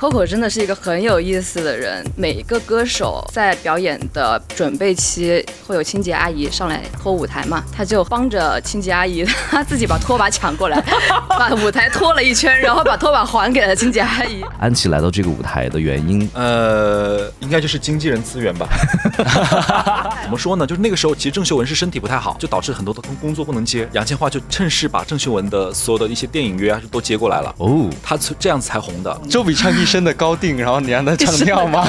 Coco 真的是一个很有意思的人。每一个歌手在表演的准备期会有清洁阿姨上来拖舞台嘛，他就帮着清洁阿姨，他自己把拖把抢过来，把舞台拖了一圈，然后把拖把还给了清洁阿姨。安琪来到这个舞台的原因，呃，应该就是经纪人资源吧。怎么说呢？就是那个时候，其实郑秀文是身体不太好，就导致很多的工工作不能接。杨千嬅就趁势把郑秀文的所有的一些电影约啊都接过来了。哦，她这样子才红的。周笔畅一生的高定，然后你让他唱跳吗？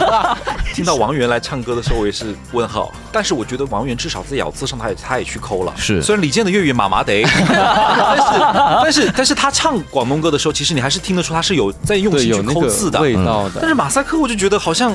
听到王源来唱歌的时候，我也是问号。但是我觉得王源至少在咬字上，他也他也去抠了。是虽然李健的粤语麻麻得，但是但是但是他唱广东歌的时候，其实你还是听得出他是有在用对，心去抠字的。味道的。但是马赛克我就觉得好像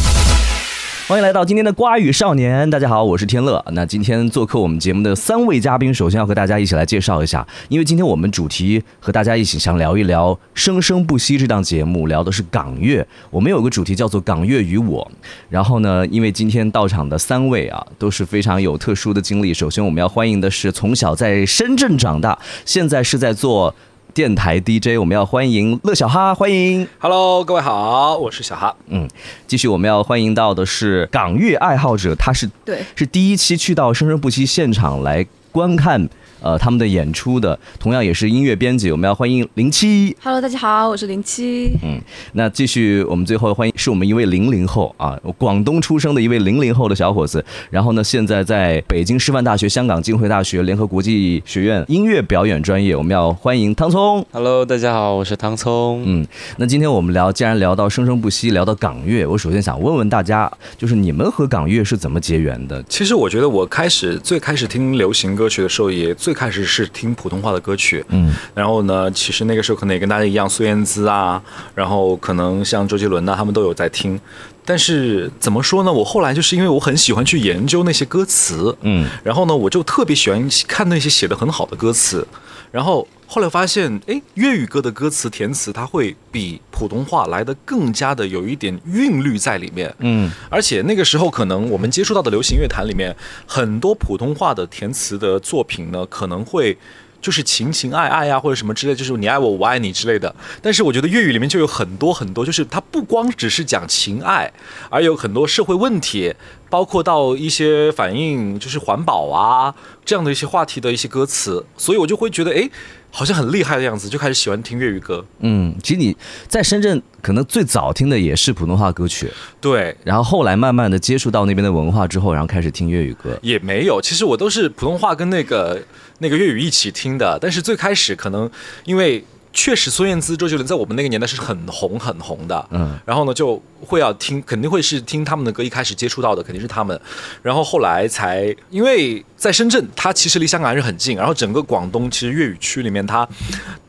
欢迎来到今天的瓜语少年，大家好，我是天乐。那今天做客我们节目的三位嘉宾，首先要和大家一起来介绍一下，因为今天我们主题和大家一起想聊一聊《生生不息》这档节目，聊的是港乐。我们有个主题叫做“港乐与我”。然后呢，因为今天到场的三位啊，都是非常有特殊的经历。首先我们要欢迎的是从小在深圳长大，现在是在做电台 DJ，我们要欢迎乐小哈，欢迎。Hello，各位好，我是小哈。嗯，继续我们要欢迎到的是港乐爱好者，他是对是第一期去到生生不息现场来观看呃他们的演出的，同样也是音乐编辑，我们要欢迎零七。Hello，大家好，我是零七。嗯，那继续我们最后欢迎是我们一位零零后啊，广东出生的一位零零后的小伙子，然后呢现在在北京师范大学、香港浸会大学联合国际学院音乐表演专业，我们要欢迎汤聪。Hello，大家好，我是汤聪。嗯，那今天我们聊，既然聊到生生不息，聊到港乐，我首先想问问大家，就是你们和港乐是怎么结缘的？其实我觉得我开始最开始听流行歌曲的时候，也最开始是听普通话的歌曲。嗯，然后呢，其实那个时候可能也跟大家一样，孙燕姿啊，然后可能像周杰伦呐、他们都有在听。但是怎么说呢？我后来就是因为我很喜欢去研究那些歌词，嗯，然后呢，我就特别喜欢看那些写的很好的歌词，然后后来发现，哎，粤语歌的歌词填词，它会比普通话来的更加的有一点韵律在里面，嗯，而且那个时候可能我们接触到的流行乐坛里面，很多普通话的填词的作品呢，可能会。就是情情爱爱呀、或者什么之类，就是你爱我，我爱你之类的。但是我觉得粤语里面就有很多很多，就是它不光只是讲情爱，而有很多社会问题，包括到一些反映就是环保啊这样的一些话题的一些歌词，所以我就会觉得，哎，好像很厉害的样子，就开始喜欢听粤语歌。嗯，其实你在深圳可能最早听的也是普通话歌曲，对，然后后来慢慢的接触到那边的文化之后，然后开始听粤语歌。也没有，其实我都是普通话跟那个那个粤语一起听的，但是最开始可能因为。确实，孙燕姿、周杰伦在我们那个年代是很红很红的，嗯，然后呢就会要听，肯定会是听他们的歌，一开始接触到的肯定是他们，然后后来才因为在深圳，它其实离香港还是很近，然后整个广东其实粤语区里面，它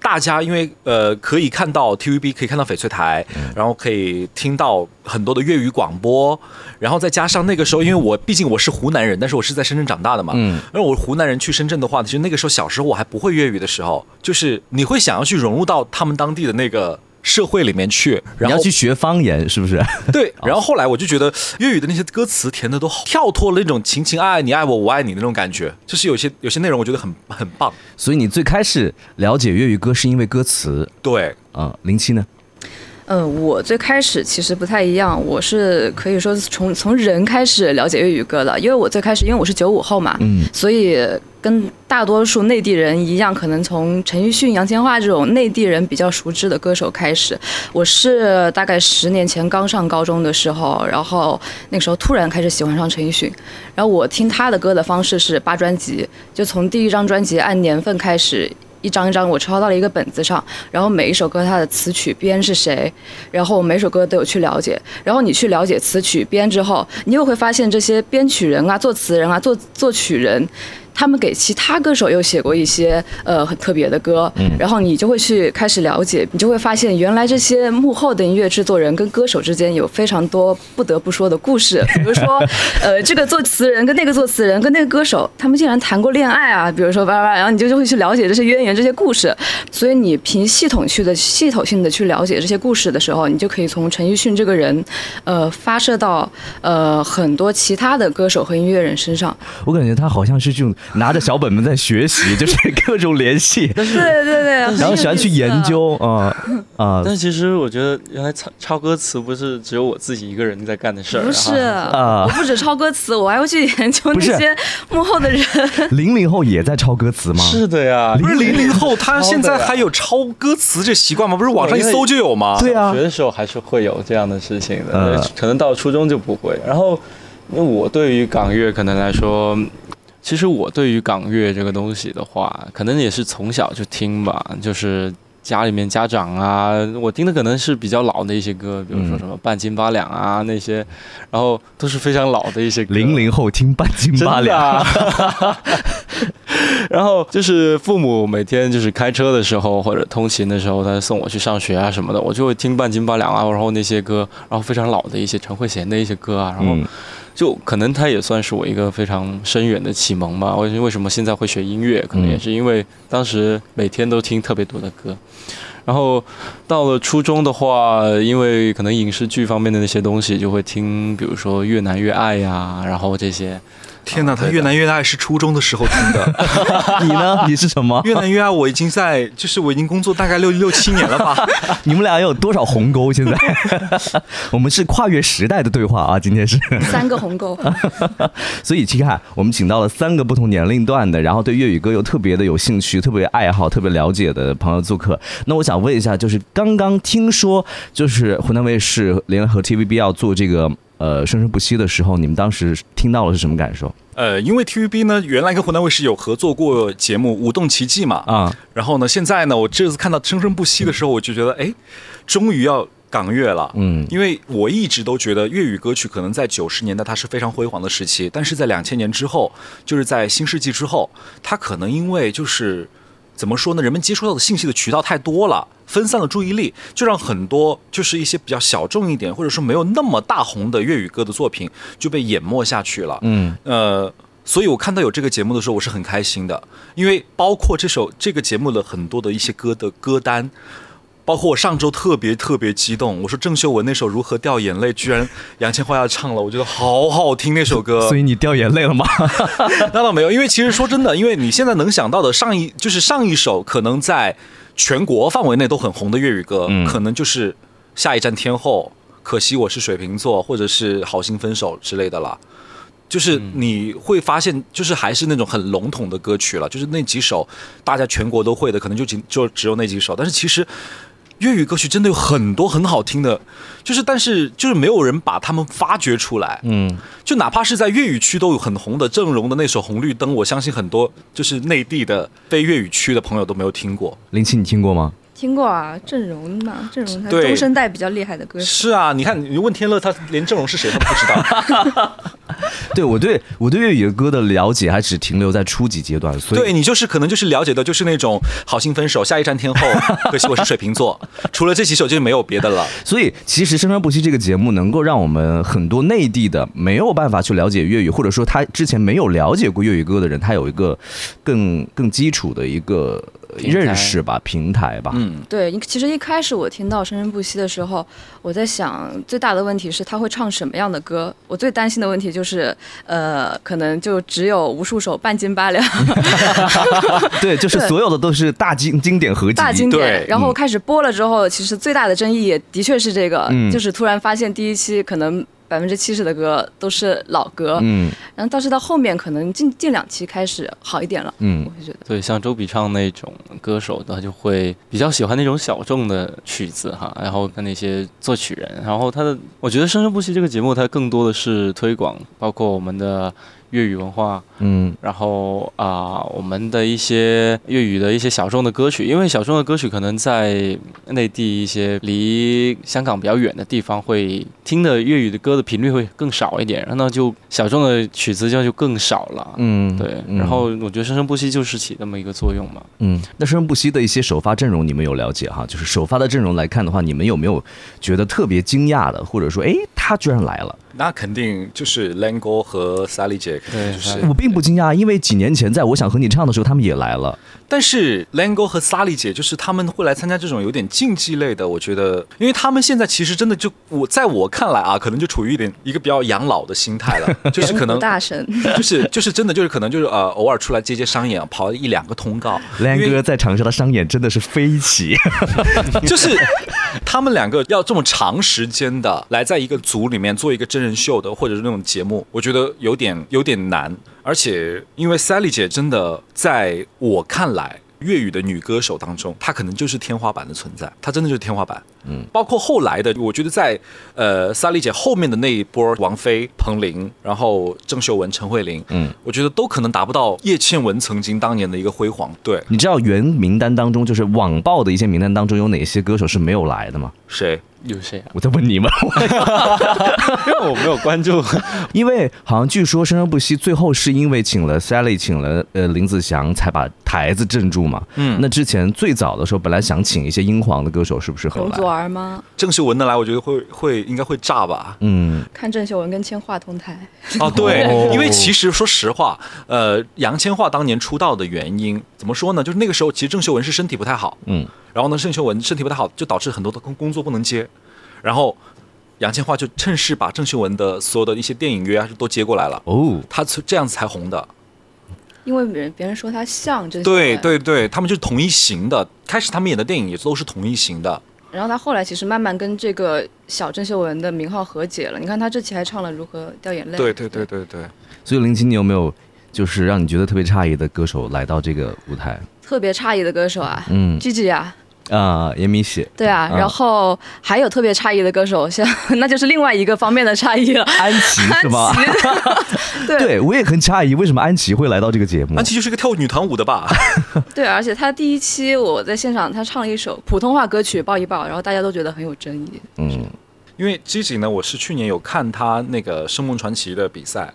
大家因为呃可以看到 TVB，可以看到翡翠台，然后可以听到很多的粤语广播，然后再加上那个时候，因为我毕竟我是湖南人，但是我是在深圳长大的嘛，嗯，而我湖南人去深圳的话，其实那个时候小时候我还不会粤语的时候，就是你会想要去融入到他们当地的那个。社会里面去，然后要去学方言是不是？对，然后后来我就觉得粤语的那些歌词填的都好跳脱了那种情情爱爱，你爱我，我爱你的那种感觉，就是有些有些内容我觉得很很棒。所以你最开始了解粤语歌是因为歌词对，啊？零七呢？呃，我最开始其实不太一样，我是可以说是从从人开始了解粤语歌的，因为我最开始因为我是九五后嘛，嗯所以跟大多数内地人一样，可能从陈奕迅、杨千嬅这种内地人比较熟知的歌手开始。我是大概十年前刚上高中的时候，然后那个时候突然开始喜欢上陈奕迅，然后我听他的歌的方式是扒专辑，就从第一张专辑按年份开始。一张一张我抄到了一个本子上，然后每一首歌它的词曲编是谁，然后每首歌都有去了解。然后你去了解词曲编之后，你又会发现这些编曲人啊、作词人啊、作作曲人，他们给其他歌手又写过一些呃很特别的歌，然后你就会去开始了解，你就会发现原来这些幕后的音乐制作人跟歌手之间有非常多不得不说的故事，比如说呃这个作词人跟那个作词人跟那个歌手，他们竟然谈过恋爱啊，比如说叭叭叭，然后你就就会去了解这些渊源、这些故事，所以你凭系统去的系统性的去了解这些故事的时候，你就可以从陈奕迅这个人，呃发射到呃很多其他的歌手和音乐人身上。我感觉他好像是这种拿着小本本在学习，就是 各种联系，对对对，然后喜欢去研。究啊啊！但其实我觉得，原来抄抄歌词不是只有我自己一个人在干的事儿。不是啊，我不止抄歌词，我还会去研究那些 幕后的人。零零后也在抄歌词吗？是的呀，不是零零后，他现在还有抄歌词这习惯吗？不是网上一搜就有吗？对啊小学，的时候还是会有这样的事情的，嗯可能到初中就不会。然后，因为我对于港乐可能来说，其实我对于港乐这个东西的话，可能也是从小就听吧，就是。家里面家长啊，我听的可能是比较老的一些歌，比如说什么半斤八两啊那些，然后都是非常老的一些歌。零零后听半斤八两，啊。然后就是父母每天就是开车的时候或者通勤的时候，他送我去上学啊什么的，我就会听半斤八两啊，然后那些歌，然后非常老的一些陈慧娴的一些歌啊，然后嗯就可能它也算是我一个非常深远的启蒙吧。为为什么现在会学音乐，可能也是因为当时每天都听特别多的歌。然后到了初中的话，因为可能影视剧方面的那些东西，就会听，比如说《越难越爱》呀，然后这些。天哪，他越南越爱是初中的时候听的，你呢？你是什么？越南越爱我已经在，就是我已经工作大概六六七年了吧。你们俩有多少鸿沟？现在我们是跨越时代的对话啊，今天是。三个鸿沟，所以，其实看我们请到了三个不同年龄段的，然后对粤语歌又特别的有兴趣、特别爱好、特别了解的朋友做客。那我想问一下，就是刚刚听说，就是湖南卫视联合 TVB 要做这个呃《生生不息》的时候，你们当时听到了是什么感受呃，因为 TVB 呢，原来跟湖南卫视有合作过节目《舞动奇迹》嘛，啊？然后呢，现在呢，我这次看到《生生不息》的时候，我就觉得，哎，终于要港乐了。嗯因为我一直都觉得粤语歌曲可能在九十年代它是非常辉煌的时期，但是在两千年之后，就是在新世纪之后，它可能因为就是怎么说呢，人们接触到的信息的渠道太多了，分散了注意力，就让很多就是一些比较小众一点，或者说没有那么大红的粤语歌的作品就被淹没下去了。嗯呃，所以我看到有这个节目的时候，我是很开心的，因为包括这首这个节目的很多的一些歌的歌单。包括我上周特别特别激动，我说郑秀文那首《如何掉眼泪》，居然杨千嬅要唱了，我觉得好好听那首歌。所以你掉眼泪了吗？那倒没有，因为其实说真的，因为你现在能想到的上一就是上一首可能在全国范围内都很红的粤语歌，嗯可能就是《下一站天后》，可惜我是水瓶座，或者是《好心分手》之类的了。就是你会发现，就是还是那种很笼统的歌曲了，就是那几首大家全国都会的，可能就仅就只有那几首。但是其实粤语歌曲真的有很多很好听的，就是但是就是没有人把他们发掘出来。嗯，就哪怕是在粤语区都有很红的郑融的那首《红绿灯》，我相信很多就是内地的非粤语区的朋友都没有听过。林七，你听过吗？听过啊，郑容嘛？郑容他对中生代比较厉害的歌手。是啊，你看你问天乐，他连郑容是谁他都不知道。对我对我对粤语歌的了解还只停留在初级阶段，所以对你就是可能就是了解的就是那种好心分手、下一站天后，可惜我是水瓶座，除了这几首就没有别的了。所以，其实《生生不息》这个节目能够让我们很多内地的没有办法去了解粤语，或者说他之前没有了解过粤语歌的人，他有一个更更基础的一个认识吧，平台吧。嗯，对，一其实一开始我听到《生生不息》的时候，我在想，最大的问题是他会唱什么样的歌？我最担心的问题就是，呃，可能就只有无数首半斤八两 对，就是所有的都是大经经典合集。大经典。然后开始播了之后，其实最大的争议也的确是这个，嗯就是突然发现第一期可能。百分之七十的歌都是老歌，嗯然后但是到后面可能近近两期开始好一点了，嗯我会觉得。对，像周笔畅那种歌手，他就会比较喜欢那种小众的曲子哈，然后跟那些作曲人，然后他的，我觉得《生生不息》这个节目，它更多的是推广，包括我们的粤语文化，嗯然后啊、我们的一些粤语的一些小众的歌曲，因为小众的歌曲可能在内地一些离香港比较远的地方会听的粤语的歌的频率会更少一点，然后那就小众的曲子就就更少了。嗯，对，嗯然后我觉得生生不息就是起这么一个作用嘛。嗯，那生生不息的一些首发阵容，你们有了解哈？就是首发的阵容来看的话，你们有没有觉得特别惊讶的，或者说，哎，他居然来了？那肯定就是 l a n g o 和 Sally 姐，肯定就是。我并不惊讶，因为几年前在我想和你唱的时候，他们也来了。但是 l a n g o 和 Sally 姐，就是他们会来参加这种有点竞技类的，我觉得，因为他们现在其实真的就我在我看来啊，可能就处于一点一个比较养老的心态了，就是可能大神，就是就是真的就是可能就是呃偶尔出来接接商演，跑一两个通告。Lang 哥在场上的商演真的是飞起。就是他们两个要这么长时间的来在一个组里面做一个真人秀的，或者是那种节目，我觉得有点有点难。而且因为 Sally 姐真的在我看来。粤语的女歌手当中，她可能就是天花板的存在，她真的就是天花板。嗯，包括后来的，我觉得在呃 Sally 姐后面的那一波，王菲、彭羚，然后郑秀文、陈慧琳，嗯，我觉得都可能达不到叶倩文曾经当年的一个辉煌。对，你知道原名单当中，就是网报的一些名单当中有哪些歌手是没有来的吗？谁？有谁啊？我在问你们，因为我没有关注。因为好像据说生生不息最后是因为请了 Sally，请了呃林子祥才把台子镇住嘛。嗯那之前最早的时候，本来想请一些英皇的歌手，是不是很容祖？儿吗？郑秀文的来，我觉得会会应该会炸吧。嗯，看郑秀文跟千嬅同台，哦，对哦，因为其实说实话，呃，杨千嬅当年出道的原因怎么说呢？就是那个时候其实郑秀文是身体不太好，嗯，然后呢，郑秀文身体不太好，就导致很多的工工作不能接，然后杨千嬅就趁势把郑秀文的所有的一些电影约啊都接过来了，哦，她这样子才红的。因为别人别人说她像郑秀文，对对对，他们就是同一型的，开始他们演的电影也都是同一型的。然后她后来其实慢慢跟这个小郑秀文的名号和解了。你看她这期还唱了《如何掉眼泪》。对对对对对。所以林青，你有没有就是让你觉得特别诧异的歌手来到这个舞台？特别诧异的歌手啊嗯，Gigi 啊，啊，严明喜、对啊，啊然后还有特别诧异的歌手，像 那就是另外一个方面的诧异了。安琪是吗？安 琪对对，我也很诧异，为什么安琪会来到这个节目安？琪就是个跳女团舞的吧？对，而且她第一期我在现场，她唱了一首普通话歌曲《抱一抱》，然后大家都觉得很有争议。嗯，因为 Gigi 呢，我是去年有看她那个《声梦传奇》的比赛，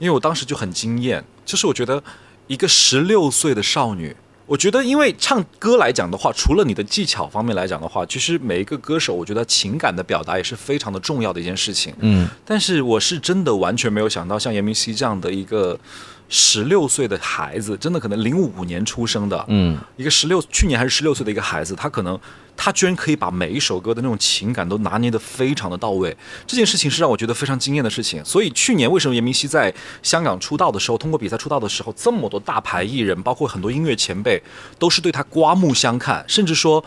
因为我当时就很惊艳，就是我觉得一个十六岁的少女，我觉得因为唱歌来讲的话，除了你的技巧方面来讲的话，其实每一个歌手，我觉得情感的表达也是非常的重要的一件事情。嗯，但是我是真的完全没有想到，像严明熙这样的一个十六岁的孩子，真的可能零五年出生的，嗯，一个十六去年还是十六岁的一个孩子，他可能他居然可以把每一首歌的那种情感都拿捏得非常的到位，这件事情是让我觉得非常惊艳的事情。所以去年为什么严明熙在香港出道的时候，通过比赛出道的时候，这么多大牌艺人，包括很多音乐前辈，都是对他刮目相看，甚至说。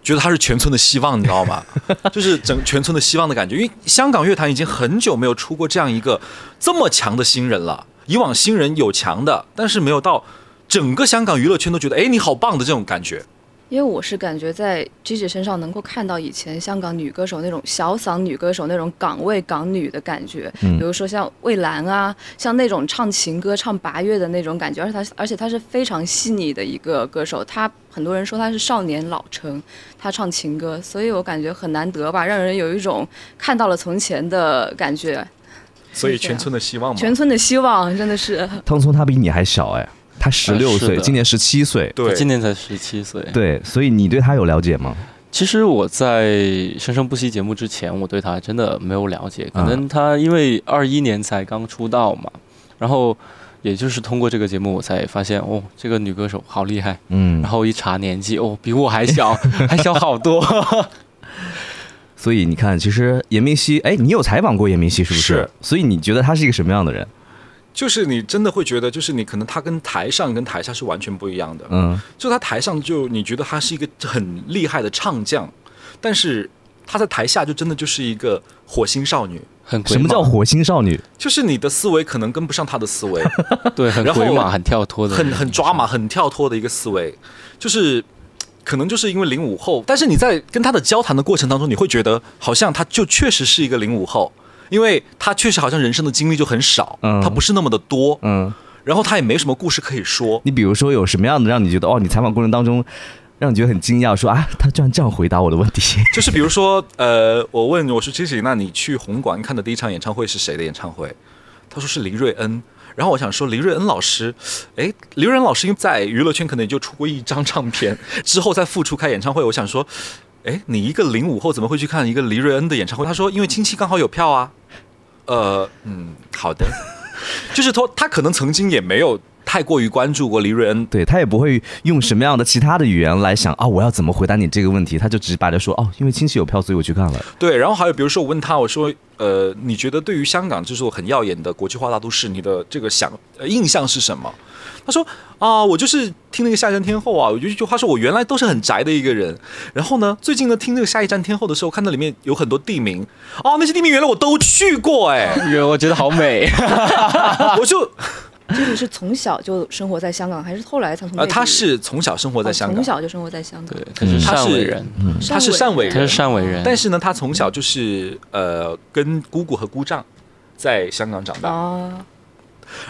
觉得他是全村的希望，你知道吗？就是整全村的希望的感觉。因为香港乐坛已经很久没有出过这样一个这么强的新人了。以往新人有强的，但是没有到整个香港娱乐圈都觉得，哎，你好棒的这种感觉。因为我是感觉在 Gigi 身上能够看到以前香港女歌手那种小嗓女歌手那种港味港女的感觉，嗯比如说像魏兰啊，像那种唱情歌、唱八月的那种感觉，而且她而且她是非常细腻的一个歌手，她很多人说她是少年老成，她唱情歌，所以我感觉很难得吧，让人有一种看到了从前的感觉，所以全村的希望嘛。全村的希望真的是。汤聪他比你还小哎，他十六岁，今年十七岁。对，今年才十七岁。对，所以你对他有了解吗？其实我在《生生不息》节目之前，我对他真的没有了解。可能他因为二一年才刚出道嘛，然后也就是通过这个节目，我才发现哦，这个女歌手好厉害。嗯然，后一查年纪，哦，比我还小，还小好多。所以你看，其实严明熙，哎，你有采访过严明熙是不是？是所以你觉得他是一个什么样的人？就是你真的会觉得，就是你可能他跟台上跟台下是完全不一样的。嗯就他台上就你觉得他是一个很厉害的唱将，但是他在台下就真的就是一个火星少女，很什么叫火星少女？就是你的思维可能跟不上他的思维，对，很鬼马，很跳脱的，很很抓马、。很跳脱的一个思维，就是。可能就是因为零五后，但是你在跟他的交谈的过程当中，你会觉得好像他就确实是一个零五后，因为他确实好像人生的经历就很少，嗯他不是那么的多，嗯，然后他也没什么故事可以说。你比如说有什么样的让你觉得哦，你采访过程当中让你觉得很惊讶，说啊，他居然这样回答我的问题。就是比如说，呃，我问我说，其实那你去红馆看的第一场演唱会是谁的演唱会？他说是林瑞恩。然后我想说，黎瑞恩老师，哎，黎瑞恩老师因为在娱乐圈可能也就出过一张唱片，之后再复出开演唱会。我想说，哎，你一个零五后怎么会去看一个黎瑞恩的演唱会？他说，因为亲戚刚好有票啊。呃，嗯，好的，就是说他可能曾经也没有太过于关注过黎瑞恩对他也不会用什么样的其他的语言来想啊，我要怎么回答你这个问题，他就直白的说哦，因为亲戚有票，所以我去看了。对，然后还有比如说我问他，我说，呃，你觉得对于香港这座很耀眼的国际化大都市，你的这个想、呃、印象是什么？他说啊，我就是听那个下一站天后啊，我就一句话说，我原来都是很宅的一个人，然后呢，最近呢听那个下一站天后的时候，看到里面有很多地名，哦，那些地名原来我都去过哎，我觉得好美。我就这个是从小就生活在香港，还是后来才从呃，他是从小生活在哦香港，从小就生活在香港对，，他是他是汕尾人，他是汕尾人，他是汕尾人，但是呢，他从小就是呃跟姑姑和姑丈在香港长大，哦，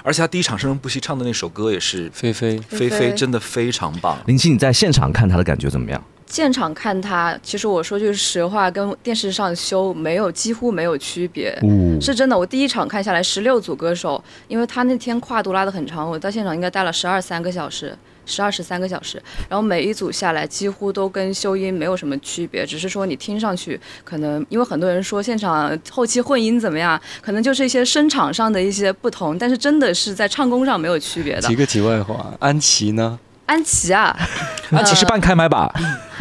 而且他第一场生生不息唱的那首歌也是菲菲，菲菲，真的非常棒。林夕，你在现场看他的感觉怎么样？现场看他，其实我说句实话，跟电视上修没有几乎没有区别。嗯是真的，我第一场看下来十六组歌手，因为他那天跨度拉得很长，我到现场应该待了十二三个小时，十二十三个小时，然后每一组下来几乎都跟修音没有什么区别，只是说你听上去可能，因为很多人说现场后期混音怎么样，可能就是一些声场上的一些不同，但是真的是在唱功上没有区别的提。个题外话，安琪呢？安琪啊，安琪是半开麦吧？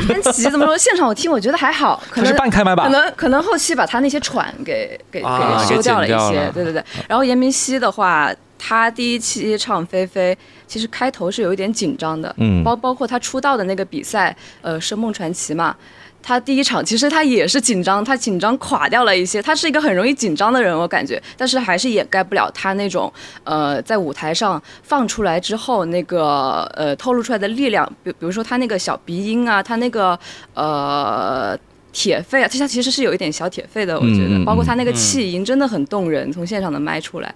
安琪怎么说？现场我听我觉得还好，可能是半开麦吧可？能可能后期把他那些喘给给啊给修掉了一些对对对。然后严明熙的话，他第一期唱《菲菲》，其实开头是有一点紧张的，嗯包包括他出道的那个比赛，呃，《声梦传奇》嘛。他第一场其实他也是紧张，他紧张垮掉了一些。他是一个很容易紧张的人，我感觉，但是还是掩盖不了他那种呃在舞台上放出来之后那个呃透露出来的力量。比比如说他那个小鼻音啊，他那个呃铁肺啊，他其实是有一点小铁肺的，我觉得，包括他那个气音真的很动人，从现场的麦出来。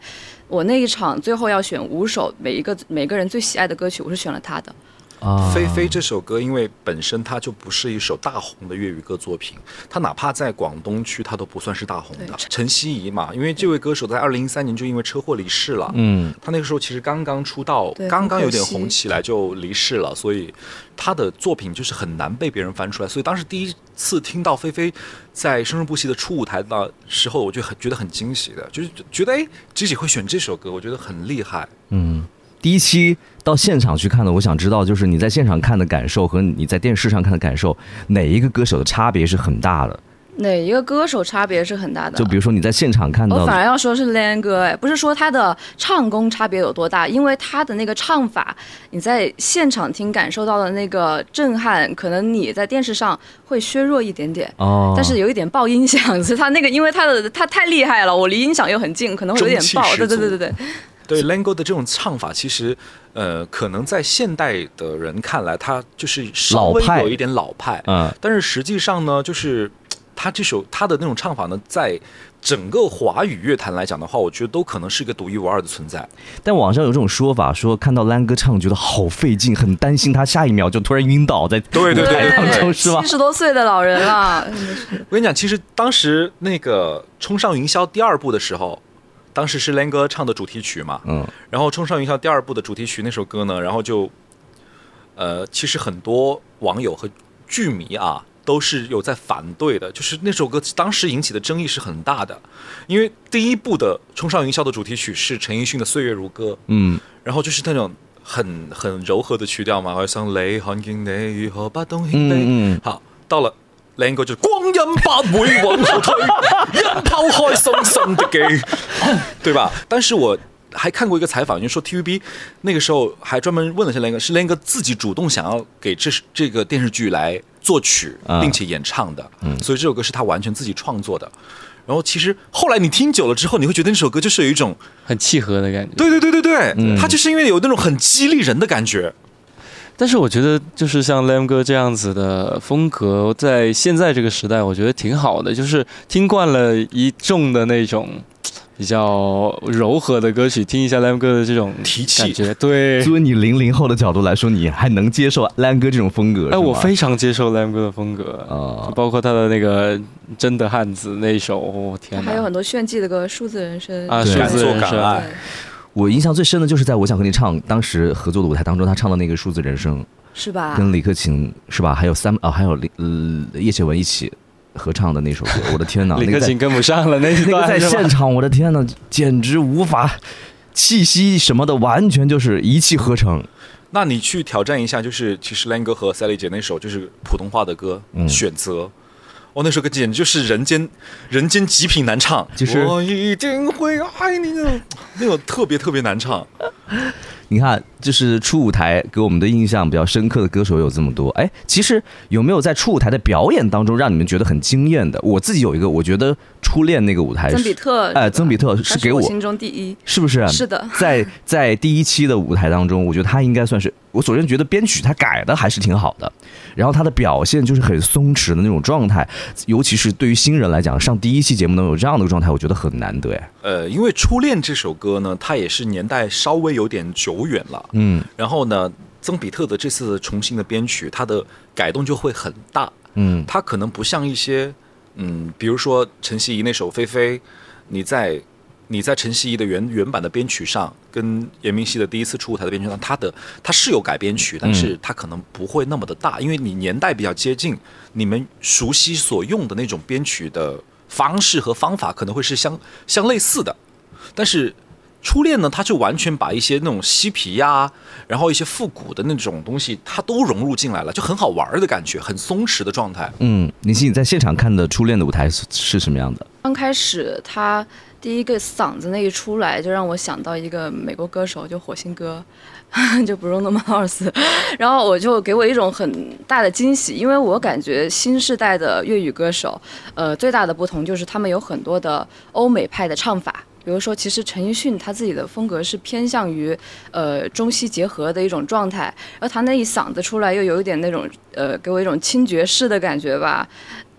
我那一场最后要选五首每一个每个人最喜爱的歌曲，我是选了他的。啊菲菲这首歌，因为本身它就不是一首大红的粤语歌作品，它哪怕在广东区，它都不算是大红的。陈希怡嘛，因为这位歌手在二零一三年就因为车祸离世了。嗯，他那个时候其实刚刚出道，刚刚有点红起来就离世了，所以他的作品就是很难被别人翻出来。所以当时第一次听到菲菲在生生不息的初舞台的时候，我就很觉得很惊喜的，就是觉得哎，知己会选这首歌，我觉得很厉害。嗯，第一期到现场去看的，我想知道就是你在现场看的感受和你在电视上看的感受，哪一个歌手的差别是很大的？哪一个歌手差别是很大的？就比如说你在现场看到我反，而要说是 Lan 哥，哎，不是说他的唱功差别有多大，因为他的那个唱法，你在现场听感受到的那个震撼，可能你在电视上会削弱一点点。哦，但是有一点爆音响，所以他那个，因为他的他太厉害了，我离音响又很近，可能会有点爆。对对对对对，对 Lango 的这种唱法，其实呃，可能在现代的人看来，他就是稍微老派。有一点老派，嗯。但是实际上呢，就是他这首他的那种唱法呢，在整个华语乐坛来讲的话，我觉得都可能是一个独一无二的存在。但网上有这种说法，说看到兰哥唱觉得好费劲，很担心他下一秒就突然晕倒在对对对。舞台当中，是吧？七？十多岁的老人了，我跟你讲，其实当时那个《冲上云霄》第二部的时候，当时是 Lan 哥唱的主题曲嘛，嗯，然后《冲上云霄》第二部的主题曲那首歌呢，然后就，呃，其实很多网友和剧迷啊都是有在反对的，就是那首歌当时引起的争议是很大的，因为第一部的《冲上云霄》的主题曲是陈奕迅的《岁月如歌》，嗯，然后就是那种很很柔和的曲调嘛，好像你看見你如何不懂謙卑。嗯嗯。好，到了 Lan 哥就光阴不會往後退，一拋開深深的記，對吧？但是我还看过一个采访，就说 TVB 那个时候还专门问了一下 Lan 哥，是 Lan 哥自己主动想要给这这个电视剧来作曲啊，并且演唱的，所以这首歌是他完全自己创作的。然后其实后来你听久了之后，你会觉得那首歌就是有一种很契合的感觉。对对对对对，嗯他就是因为有那种很激励人的感觉。但是我觉得，就是像 Lam 哥这样子的风格，在现在这个时代，我觉得挺好的。就是听惯了一众的那种比较柔和的歌曲，听一下 Lam 哥的这种提气感觉，对。作为你零零后的角度来说，你还能接受兰哥这种风格？哎，我非常接受 Lam 哥的风格，啊就包括他的那个《真的汉子》那一首，哦、天哪！还有很多炫技的歌，数字人生啊，数字人生对，我印象最深的就是在我想和你唱当时合作的舞台当中，他唱的那个数字人生，是吧？跟李克勤是吧？还有三啊，还有李呃叶倩文一起合唱的那首歌，我的天哪！李克勤跟不上了那一那个在现场，我的天呐，简直无法气息什么的，完全就是一气呵成。那你去挑战一下，就是其实 Lan 哥和 Sally 姐那首就是普通话的歌，嗯选择。哦，那首歌简直就是人间人间极品难唱，就是我一定会爱你那种特别特别难唱。你看，就是初舞台给我们的印象比较深刻的歌手有这么多。哎，其实有没有在初舞台的表演当中让你们觉得很惊艳的？我自己有一个，我觉得初恋那个舞台是，曾比特，哎，曾比特是给我，我心中第一。是不是？是的在在第一期的舞台当中，我觉得他应该算是我首先觉得编曲他改的还是挺好的，然后他的表现就是很松弛的那种状态，尤其是对于新人来讲，上第一期节目能有这样的状态，我觉得很难得。哎呃，因为《初恋》这首歌呢，它也是年代稍微有点久远了。嗯然后呢，曾比特的这次重新的编曲，它的改动就会很大。嗯它可能不像一些，嗯，比如说陈希怡那首《菲菲》，你在你在陈希怡的原原版的编曲上，跟严明熙的第一次出舞台的编曲上，它的它是有改编曲，但是它可能不会那么的大，因为你年代比较接近，你们熟悉所用的那种编曲的方式和方法可能会是相相类似的，但是。初恋呢，他就完全把一些那种嬉皮呀、然后一些复古的那种东西，他都融入进来了，就很好玩儿的感觉，很松弛的状态。嗯，林夕，你在现场看的初恋的舞台是是什么样的？刚开始他第一个嗓子那一出来，就让我想到一个美国歌手，就火星哥，就 Bruno Mars，然后我就给我一种很大的惊喜，因为我感觉新时代的粤语歌手，呃，最大的不同就是他们有很多的欧美派的唱法。比如说，其实陈奕迅他自己的风格是偏向于呃中西结合的一种状态，然后他那一嗓子出来又有一点那种呃给我一种轻爵士的感觉吧，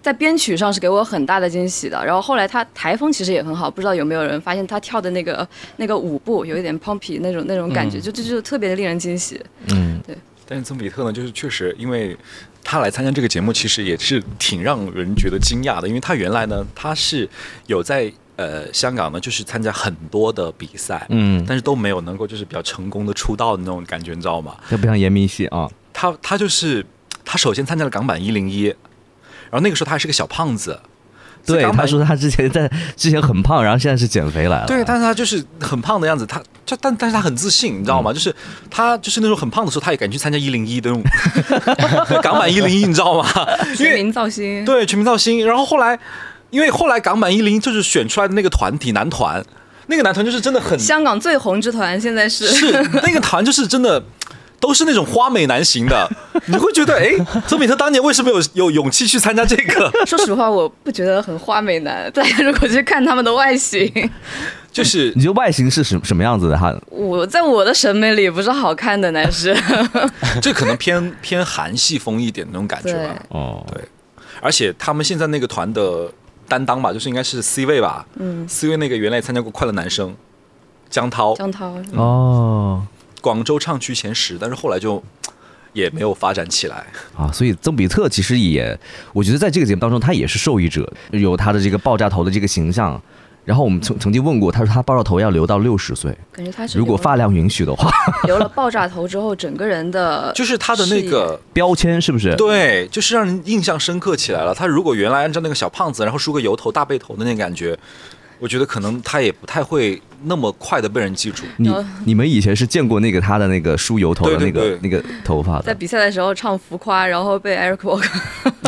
在编曲上是给我很大的惊喜的。然后后来他台风其实也很好，不知道有没有人发现他跳的那个那个舞步有一点 pumpy 那种那种感觉，就就就特别的令人惊喜。嗯对但是曾比特呢，就是确实，因为他来参加这个节目，其实也是挺让人觉得惊讶的，因为他原来呢，他是有在呃香港呢，就是参加很多的比赛，嗯，但是都没有能够就是比较成功的出道的那种感觉，你知道吗？他不像严明熙啊。他他就是他首先参加了港版一零一，然后那个时候他还是个小胖子，对，他说他之前在之前很胖，然后现在是减肥来了。对，但是他就是很胖的样子，他就但但是他很自信，你知道吗？就是他就是那种很胖的时候，他也敢去参加一零一的那种 港版一零一，你知道吗？全民造星，对全民造星，然后后来因为后来港版一零就是选出来的那个团体男团，那个男团就是真的很香港最红之团现在是是那个团就是真的。都是那种花美男型的，你会觉得，哎，曾比特当年为什么有有勇气去参加这个？说实话，我不觉得很花美男。大家如果去看他们的外形，就是 你觉得外形是什什么样子的？哈我在我的审美里不是好看的男士。这可能偏偏韩系风一点那种感觉吧。哦，对，而且他们现在那个团的担当吧，就是应该是 C 位吧。嗯，C 位那个原来参加过《快乐男声》，江涛，江涛，哦广州唱区前十，但是后来就 也没有发展起来。啊，所以曾比特其实也，我觉得在这个节目当中，他也是受益者，有他的这个爆炸头的这个形象。然后我们曾曾经问过，他说他爆炸头要留到六十岁，感觉他是如果发量允许的话，留了爆炸头之后，整个人的 就是他的那个标签是不是？对，就是让人印象深刻起来了。他如果原来按照那个小胖子，然后梳个油头、大背头的那个感觉，我觉得可能他也不太会那么快的被人记住。你呃你们以前是见过那个他的那个梳油头的那个对对对那个头发的？在比赛的时候唱浮夸，然后被 Eric Walker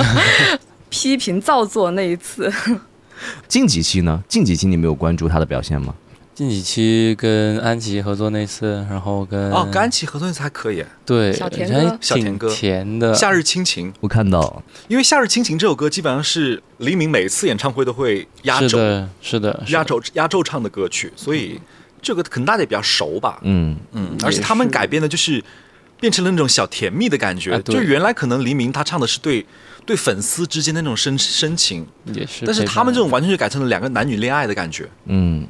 批评造作那一次。近几期呢？近几期你没有关注他的表现吗？近几期跟安琪合作那次，然后跟哦，跟安琪合作那次还可以，对小甜小甜歌甜的，《夏日亲情》，我看到，因为《夏日亲情》这首歌基本上是黎明每次演唱会都会压轴、是的，是的，是的。压轴、压轴唱的歌曲，所以这个可能大家也比较熟吧。嗯，嗯，而且他们改编的就是变成了那种小甜蜜的感觉。就原来可能黎明他唱的是对对粉丝之间的那种深深情，也是。但是他们这种完全就改成了两个男女恋爱的感觉。嗯，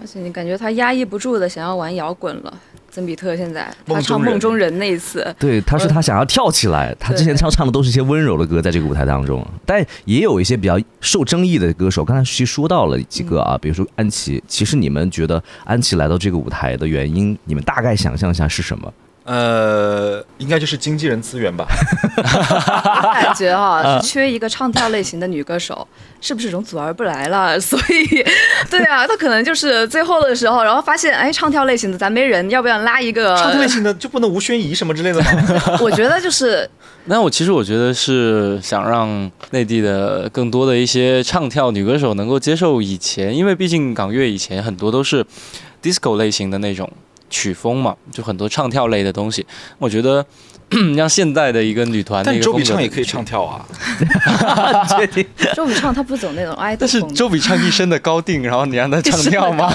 而且你感觉他压抑不住的想要玩摇滚了。曾比特现在他唱《梦中人梦中人》那一次，对，他是他想要跳起来，他之前唱唱的都是一些温柔的歌，在这个舞台当中，但也有一些比较受争议的歌手。刚才其实说到了几个啊，比如说安琪。其实你们觉得安琪来到这个舞台的原因，你们大概想象一下是什么？呃，应该就是经纪人资源吧。我感觉哈、是缺一个唱跳类型的女歌手，是不是容祖儿不来了？所以，对啊，她可能就是最后的时候，然后发现哎，唱跳类型的咱没人，要不要拉一个？唱跳类型的就不能吴宣仪什么之类的吗？我觉得就是那我其实我觉得是想让内地的更多的一些唱跳女歌手能够接受以前，因为毕竟港乐以前很多都是 disco 类型的那种曲风嘛，就很多唱跳类的东西。我觉得 让现代的一个女团，但周笔畅也可以唱。跳啊。确定？周笔畅，她不走那种爱豆但是周笔畅一身的高定，然后你让她唱跳吗？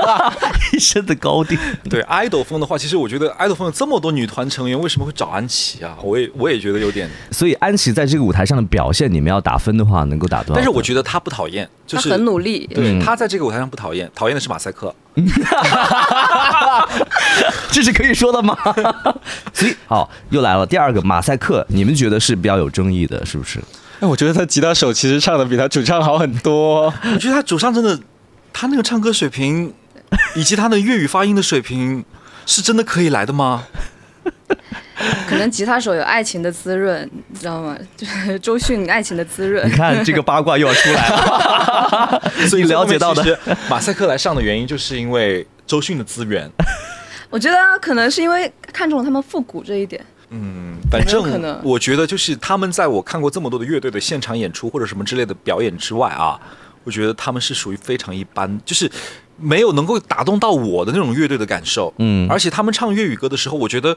一身的高定。对 idol 风的话，其实我觉得 idol 风有这么多女团成员，为什么会找安琪啊？我也我也觉得有点，所以安琪在这个舞台上的表现，你们要打分的话，能够打多少？但是我觉得她不讨厌，就是很努力。对嗯她在这个舞台上不讨厌，讨厌的是马赛克。这是可以说的吗？所以好，又来了第二个马赛克，你们觉得是比较有争议的，是不是？哎，我觉得他吉他手其实唱的比他主唱好很多。我觉得他主唱真的，他那个唱歌水平，以及他的粤语发音的水平，是真的可以来的吗？可能吉他手有爱情的滋润，你知道吗？就 是周迅爱情的滋润你。看这个八卦又要出来了，所以了解到的马赛克来上的原因，就是因为周迅的资源。我觉得可能是因为看中了他们复古这一点。嗯，反正我觉得就是他们在我看过这么多的乐队的现场演出或者什么之类的表演之外啊，我觉得他们是属于非常一般，就是没有能够打动到我的那种乐队的感受。嗯而且他们唱粤语歌的时候，我觉得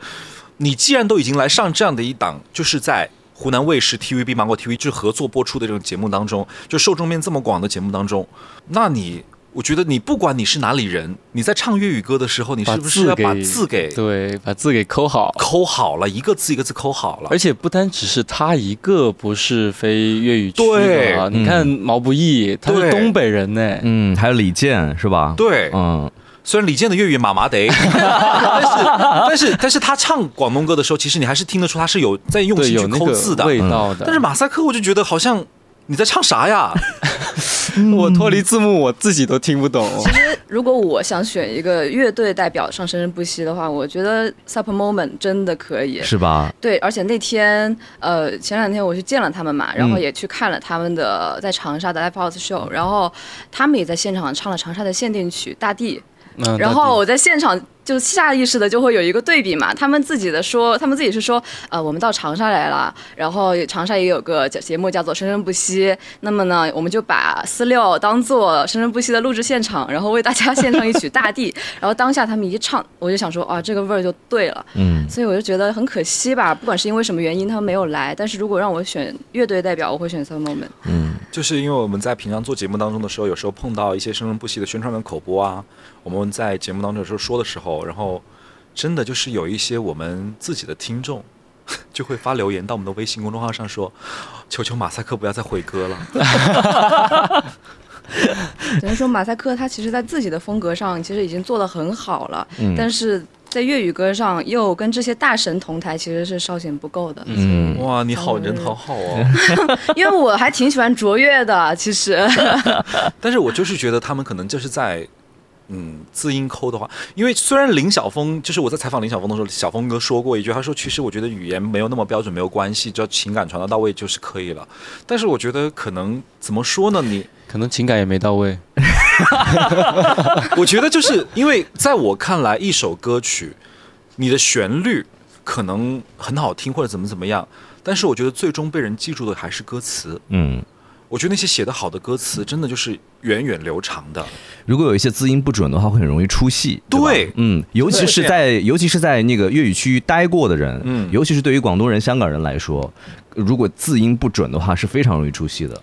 你既然都已经来上这样的一档，就是在。湖南卫视 TVB 芒果 TV 就是合作播出的这种节目当中，就受众面这么广的节目当中，那你，我觉得你不管你是哪里人，你在唱粤语歌的时候，你是不是要把字给对，把字给抠好。抠好了，一个字一个字抠好了？而且不单只是他一个不是非粤语区对的啊，你看毛不易，他是东北人呢。嗯，还有李健是吧？对，嗯，虽然李健的粤语麻麻的，但是但是但是他唱广东歌的时候，其实你还是听得出他是有在用，心去抠字的。味道的。但是马赛克我就觉得好像你在唱啥呀？我脱离字幕，我自己都听不懂。其实，如果我想选一个乐队代表上《生生不息》的话，我觉得 Super Moment 真的可以。是吧？对，而且那天，呃，前两天我去见了他们嘛，然后嗯也去看了他们的在长沙的 live house show，然后他们也在现场唱了长沙的限定曲《大地》，嗯然后我在现场就下意识的就会有一个对比嘛，他们自己的说，他们自己是说，呃，我们到长沙来了，然后长沙也有个节节目叫做《生生不息》，那么呢，我们就把四六当做《生生不息》的录制现场，然后为大家 献上一曲《大地》，然后当下他们一唱，我就想说，啊，这个味儿就对了，嗯，所以我就觉得很可惜吧，不管是因为什么原因他们没有来，但是如果让我选乐队代表，我会选 Sun Moment。就是因为我们在平常做节目当中的时候，有时候碰到一些生生不息的宣传跟口播啊，我们在节目当中有时候说的时候，然后真的就是有一些我们自己的听众。就会发留言到我们的微信公众号上说：“求求马赛克不要再毁歌了。只能说马赛克他其实在自己的风格上其实已经做得很好了，嗯但是在粤语歌上又跟这些大神同台，其实是稍显不够的。嗯”哇，你好人好好哦！因为我还挺喜欢卓越的，其实 但是我就是觉得他们可能就是在，嗯，字音抠的话，因为虽然林晓峰，就是我在采访林晓峰的时候，晓峰哥说过一句，他说其实我觉得语言没有那么标准没有关系，只要情感传达到位就是可以了。但是我觉得可能怎么说呢？你可能情感也没到位。我觉得就是因为在我看来，一首歌曲，你的旋律可能很好听或者怎么怎么样，但是我觉得最终被人记住的还是歌词。嗯，我觉得那些写的好的歌词，真的就是源远流长的。如果有一些字音不准的话，会很容易出戏。吧对嗯，尤其是在尤其是在那个粤语区待过的人，嗯尤其是对于广东人、香港人来说，如果字音不准的话，是非常容易出戏的。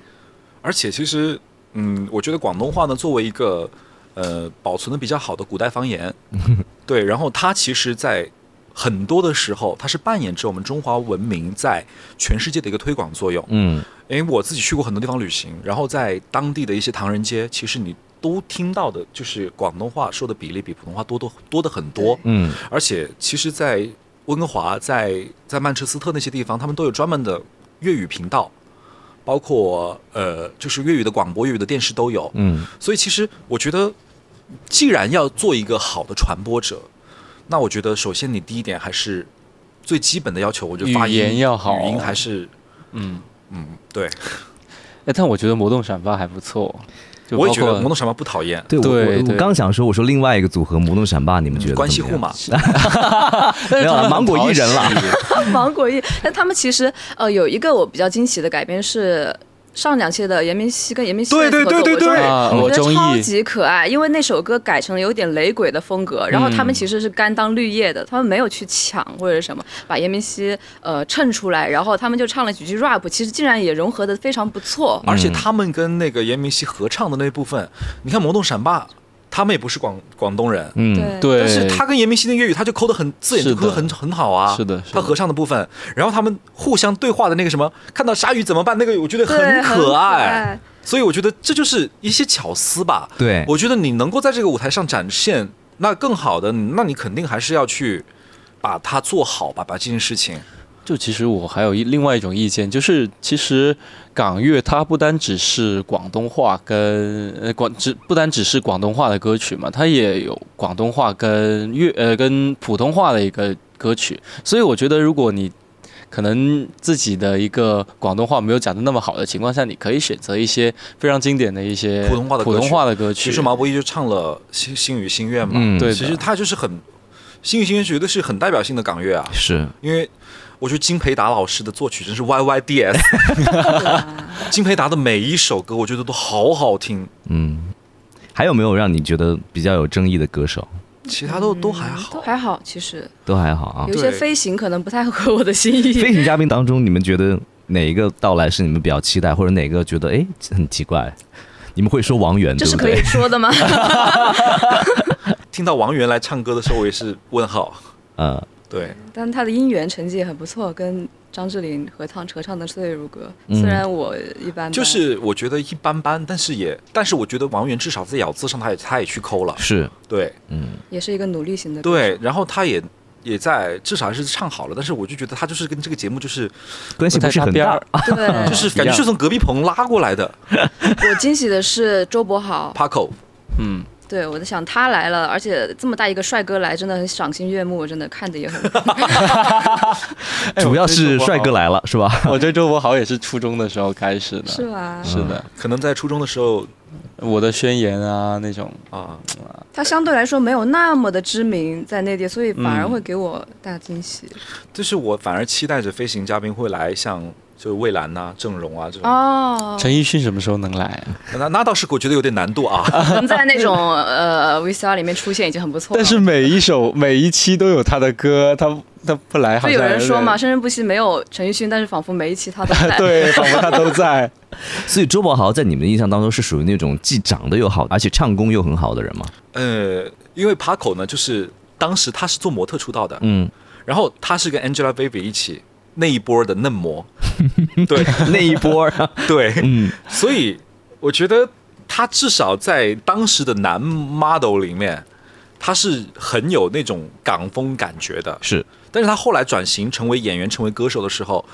而且其实，嗯，我觉得广东话呢，作为一个呃保存的比较好的古代方言，对，然后它其实，在很多的时候，它是扮演着我们中华文明在全世界的一个推广作用。嗯因为我自己去过很多地方旅行，然后在当地的一些唐人街，其实你都听到的就是广东话说的比例比普通话多多多的很多。嗯而且其实，在温哥华、在在曼彻斯特那些地方，他们都有专门的粤语频道，包括呃，就是粤语的广播、粤语的电视都有。嗯所以其实我觉得，既然要做一个好的传播者，那我觉得首先你第一点还是最基本的要求，我觉得发音语言要好。语音还是嗯，嗯对。哎，但我觉得魔动闪发还不错，我也觉得魔动闪霸不讨厌，对，我刚想说，我说另外一个组合魔动闪霸，你们觉得关系户样嘛，没有了，芒果艺人了。芒果艺，但他们其实呃有一个我比较惊喜的改编是。上两期的严明熙跟严明熙对对的合作对对对我觉得超级可爱，因为那首歌改成了有点雷鬼的风格，然后他们其实是甘当绿叶的，他们没有去抢或者什么，把严明熙呃衬出来，然后他们就唱了几句 rap，其实竟然也融合的非常不错。而且他们跟那个严明熙合唱的那部分，你看《魔动闪霸》，他们也不是广广东人，嗯，对对，但是他跟严明熙的粤语，他就抠的很字眼，就抠的很很好啊。是的是的他合唱的部分，然后他们互相对话的那个什么，看到鲨鱼怎么办？那个我觉得，很很可爱。爱。所以我觉得这就是一些巧思吧。对我觉得你能够在这个舞台上展现，那更好的，那你肯定还是要去把它做好吧，把这件事情。就其实我还有一另外一种意见，就是其实港乐它不单只是广东话跟呃广只不单只是广东话的歌曲嘛，它也有广东话跟粤呃跟普通话的一个歌曲，所以我觉得如果你可能自己的一个广东话没有讲的那么好的情况下，你可以选择一些非常经典的一些普通话的歌曲。普通话的歌曲。其实毛不易就唱了《星星语心愿》嘛，嗯对其实他就是很《星语心愿》绝对是很代表性的港乐啊，是。因为我觉得金培达老师的作曲真是 YYDS，金培达的每一首歌我觉得都好好听，嗯。还有没有让你觉得比较有争议的歌手？其他都都还好都。还好，其实都还好啊有。些飞行可能不太合我的心意。飞行嘉宾当中，你们觉得哪一个到来是你们比较期待，或者哪个觉得哎很奇怪？你们会说王源这是可以？说的吗？听到王源来唱歌的时候，我也是问号。呃，对，但他的音源成绩也很不错，跟张智霖合唱合唱的《岁月如歌》，嗯。虽然我一般般，就是我觉得一般般，但是也，但是我觉得王源至少在咬字上，他也他也去抠了。是，对。嗯，也是一个努力型的。对，然后他也也在至少还是唱好了，但是我就觉得他就是跟这个节目就是关系不是很大。对，就是感觉是从隔壁棚拉过来的。我惊喜的是周柏豪，Paco，嗯，对我在想他来了，而且这么大一个帅哥来，真的很赏心悦目，真的看着也很。哎 主要是帅哥。来了，是吧？我对周柏豪也是初中的时候开始的，是吧？是的，可能在初中的时候我的宣言啊那种，啊，他相对来说没有那么的知名在内地，所以反而嗯会给我大惊喜。就是我反而期待着飞行嘉宾会来像就蔚蓝呐、郑容啊这种。哦，陈奕迅什么时候能来啊？那那倒是我觉得有点难度啊。能在那种呃 VCR 里面出现已经很不错了。但是每一首每一期都有他的歌，他他不来好就像有人说嘛，生生不息没有陈奕迅，但是仿佛每一期他都在。对，仿佛他都在。所以周柏豪在你们的印象当中是属于那种既长得又好，而且唱功又很好的人吗？呃，因为 Paco 呢，就是当时他是做模特出道的，嗯，然后他是跟 Angelababy 一起那一波的嫩模，对那一波，对，嗯，所以我觉得他至少在当时的男 model 里面，他是很有那种港风感觉的。是，但是他后来转型成为演员、成为歌手的时候，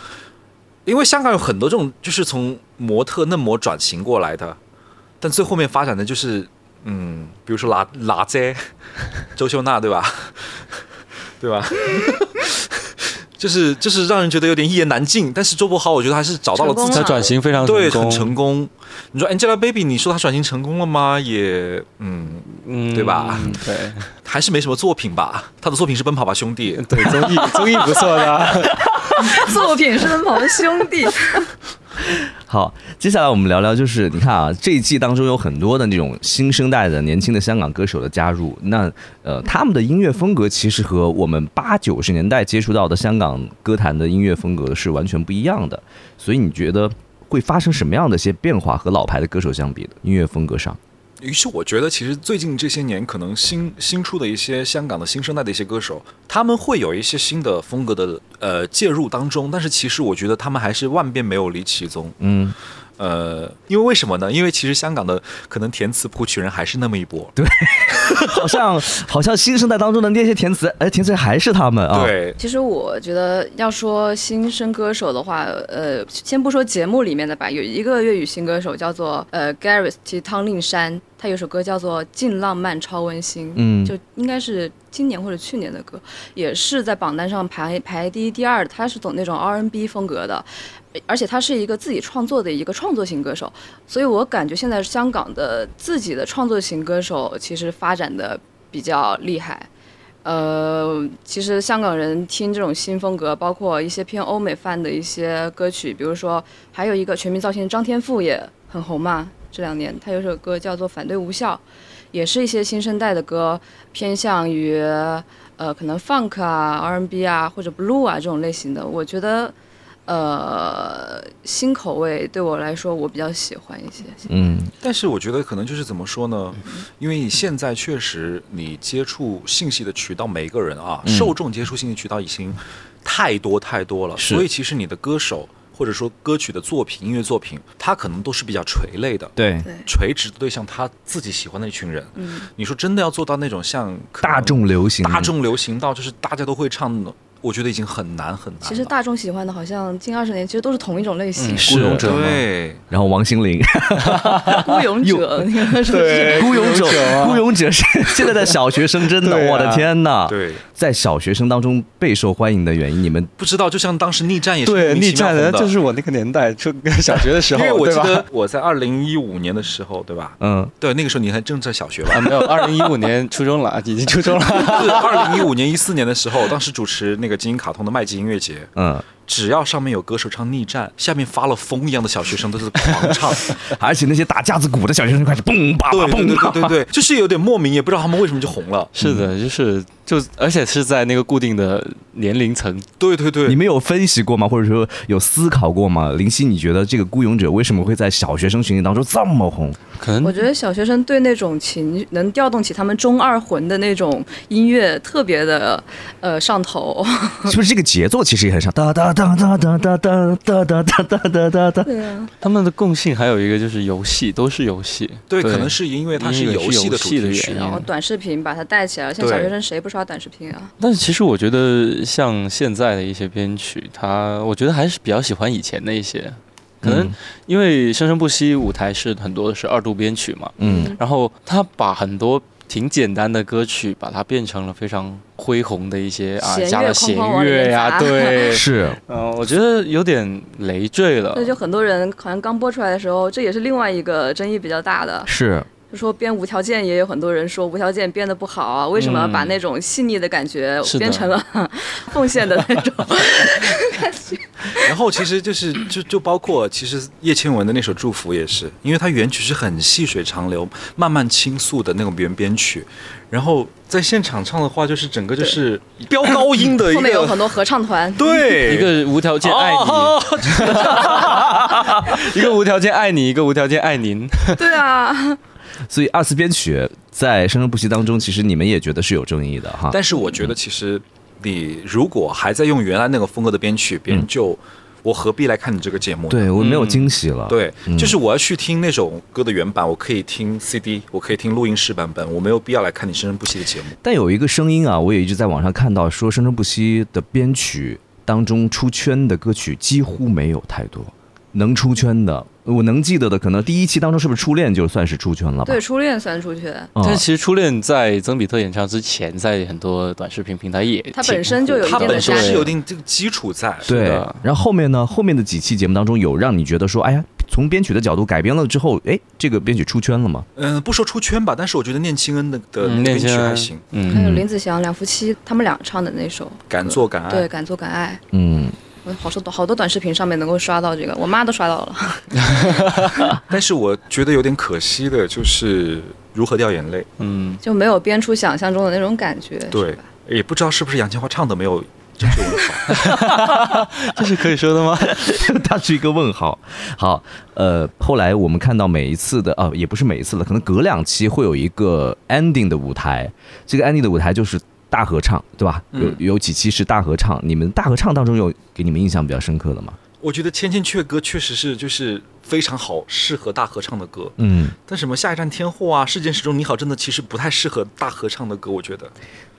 因为香港有很多这种就是从模特嫩模转型过来的，但最后面发展的就是，嗯，比如说拉拉姐、周秀娜，对吧？对吧？就是就是让人觉得有点一言难尽，但是周柏豪我觉得还是找到了自己他转型非常对，成功，很成功。你说 Angelababy，你说她转型成功了吗？也，嗯，嗯对吧对 还是没什么作品吧。他的作品是《奔跑吧兄弟》，对，综艺综艺不错的啊。作品是奔跑吧兄弟，好，接下来我们聊聊，就是你看啊，这一季当中有很多的那种新生代的年轻的香港歌手的加入，那呃，他们的音乐风格其实和我们八九十年代接触到的香港歌坛的音乐风格是完全不一样的，所以你觉得会发生什么样的一些变化和老牌的歌手相比的音乐风格上？于是我觉得，其实最近这些年，可能新新出的一些香港的新生代的一些歌手，他们会有一些新的风格的呃介入当中，但是其实我觉得他们还是万变没有离其宗。嗯，呃，因为为什么呢？因为其实香港的可能填词谱曲人还是那么一波。对 好像好像新生代当中的那些填词，哎，填词还是他们啊。，对，其实我觉得要说新生歌手的话，呃，先不说节目里面的吧，有一个粤语新歌手叫做呃 Gareth T 汤令山，他有首歌叫做《尽浪漫超温馨》，嗯就应该是今年或者去年的歌，也是在榜单上排排第一、第二的。他是走那种 R&B 风格的，而且他是一个自己创作的一个创作型歌手，所以我感觉现在香港的自己的创作型歌手其实发展的比较厉害。呃，其实香港人听这种新风格，包括一些偏欧美范的一些歌曲，比如说还有一个全民造星张天赋也很红嘛，这两年他有首歌叫做《反对无效》，也是一些新生代的歌，偏向于呃可能 funk 啊、R&B 啊或者 blue 啊这种类型的。我觉得呃新口味对我来说我比较喜欢一些。嗯，但是我觉得可能就是怎么说呢？因为你现在确实你接触信息的渠道，每个人啊，嗯受众接触信息渠道已经太多太多了，所以其实你的歌手或者说歌曲的作品、音乐作品，它可能都是比较垂类的。对，垂直的对象，他自己喜欢的一群人。嗯，你说真的要做到那种像大众流行，大众流行到就是大家都会唱的，我觉得已经很难很难。其实大众喜欢的好像近二十年其实都是同一种类型，是孤勇者，对，然后王心凌，孤勇者，你看是不是？孤勇者孤勇者。啊，孤勇者是现在的小学生，真的，我的天呐！对，在小学生当中备受欢迎的原因，你们不知道，就像当时逆战也是对，逆战的就是我那个年代，就小学的时候，因为我对吧记得我在二零一五年的时候，对吧？嗯，对，那个时候你还正在小学吧啊，？没有，二零一五年初中了，已经初中了。是二零一五年、一四年的时候，当时主持那个金鹰卡通的麦吉音乐节，嗯，只要上面有歌手唱《逆战》，下面发了疯一样的小学生都是狂唱，而且那些打架子鼓的小学生开始蹦吧吧对对对对对对，就是有点莫名，也不知道他们为什么就红了。是的，就是就，而且是在那个固定的年龄层。对对对，你们有分析过吗？或者说有思考过吗？林夕，你觉得这个孤勇者为什么会在小学生群体当中这么红？可能我觉得小学生对那种情能调动起他们中二魂的那种音乐特别的呃上头。是不是这个节奏其实也很上？哒哒哒哒哒哒哒哒哒哒哒哒哒哒。对啊，他们的共性还有一个就是游戏，都是游戏。对，可能是因为它是游戏的主题曲然后短视频把它带起来了。现在小学生谁不刷短视频啊？但是其实我觉得像现在的一些编曲，他我觉得还是比较喜欢以前的一些，可能嗯。因为《生生不息》舞台是很多是二度编曲嘛，嗯，然后他把很多挺简单的歌曲，把它变成了非常恢宏的一些啊，加了弦乐呀、砸对，是。嗯、我觉得有点累赘了那。就很多人好像刚播出来的时候，这也是另外一个争议比较大的，是，就说编无条件，也有很多人说无条件编的不好啊，为什么要把那种细腻的感觉编成了 奉献的那种？然后其实就是就就包括其实叶倩文的那首《祝福》也是，因为它原曲是很细水长流、慢慢倾诉的那种原编曲，然后在现场唱的话，就是整个就是飙高音的一后面有很多合唱团，对。一个无条件爱你，哦。一个无条件爱你，一个无条件爱您。对啊，所以二次编曲在《生生不息》当中，其实你们也觉得是有争议的哈。但是我觉得其实你如果还在用原来那个风格的编曲，别人就我何必来看你这个节目呢？对我没有惊喜了。，对，嗯就是我要去听那首歌的原版，我可以听 CD，我可以听录音室版本，我没有必要来看你生生不息的节目。但有一个声音啊，我也一直在网上看到说，《生生不息》的编曲当中出圈的歌曲几乎没有太多，能出圈的，我能记得的，可能第一期当中是不是初恋就算是出圈了吧？对，初恋算出圈，嗯，但其实初恋在曾比特演唱之前，在很多短视频平台也它本身就有一它定的价值本身是有一定这个基础在。对。然后后面呢，后面的几期节目当中有让你觉得说，哎呀，从编曲的角度改编了之后，哎，这个编曲出圈了吗？嗯、不说出圈吧，但是我觉得念青恩的的编曲还行，嗯，还有林子祥、两夫妻他们俩唱的那首，敢做敢爱。对，敢做敢爱。嗯，我好多好多短视频上面能够刷到这个，我妈都刷到了。但是我觉得有点可惜的就是如何掉眼泪。嗯，就没有编出想象中的那种感觉，对？，也不知道是不是杨千嬅唱的没有这是问号。这是可以说的吗？它是一个问号。好，呃，后来我们看到每一次的，哦，也不是每一次了，可能隔两期会有一个 ending 的舞台，这个 ending 的舞台就是大合唱，对吧？有嗯。有几期是大合唱，你们大合唱当中有给你们印象比较深刻的吗？我觉得《千千阙歌》确实是就是非常好适合大合唱的歌，嗯，但什么下一站天后啊、事件时钟你好，真的其实不太适合大合唱的歌，我觉得。